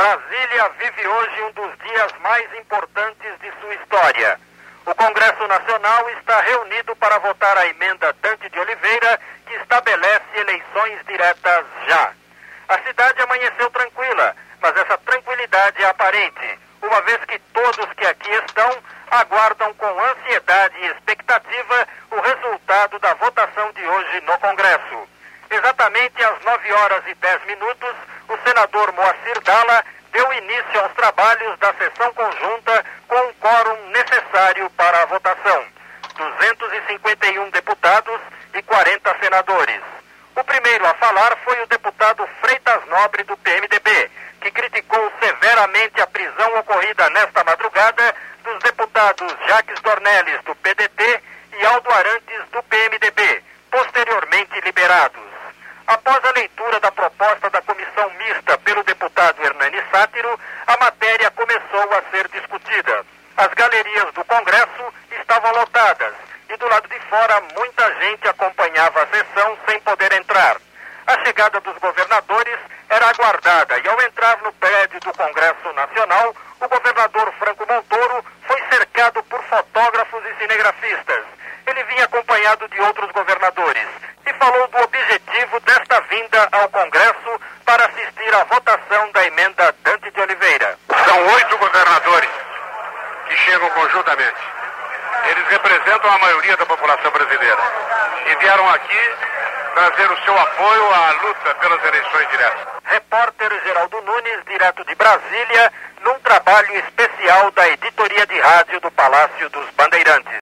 Brasília vive hoje um dos dias mais importantes de sua história. O Congresso Nacional está reunido para votar a emenda Dante de Oliveira, que estabelece eleições diretas já. A cidade amanheceu tranquila, mas essa tranquilidade é aparente, uma vez que todos que aqui estão aguardam com ansiedade e expectativa o resultado da votação de hoje no Congresso. Exatamente às 9 horas e 10 minutos, senador Moacir Dalla deu início aos trabalhos da sessão conjunta com o quórum necessário para a votação. 251 deputados e 40 senadores. O primeiro a falar foi o deputado Freitas Nobre do PMDB, que criticou severamente a prisão ocorrida nesta madrugada dos deputados Jacques Dornelles do PDT e Aldo Arantes do PMDB, posteriormente liberados. Após a leitura da proposta da comissão mista pelo deputado Hernani Sátiro, a matéria começou a ser discutida. As galerias do Congresso estavam lotadas e do lado de fora muita gente acompanhava a sessão sem poder entrar. A chegada dos governadores era aguardada e ao entrar no prédio do Congresso Nacional, o governador Franco Montoro foi cercado por fotógrafos e cinegrafistas. Ele vinha acompanhado de outros governadores e falou do objetivo desta vinda ao Congresso para assistir à votação da emenda Dante de Oliveira. São oito governadores que chegam conjuntamente. Eles representam a maioria da população brasileira e vieram aqui trazer o seu apoio à luta pelas eleições diretas. Repórter Geraldo Nunes, direto de Brasília, num trabalho especial da editoria de rádio do Palácio dos Bandeirantes.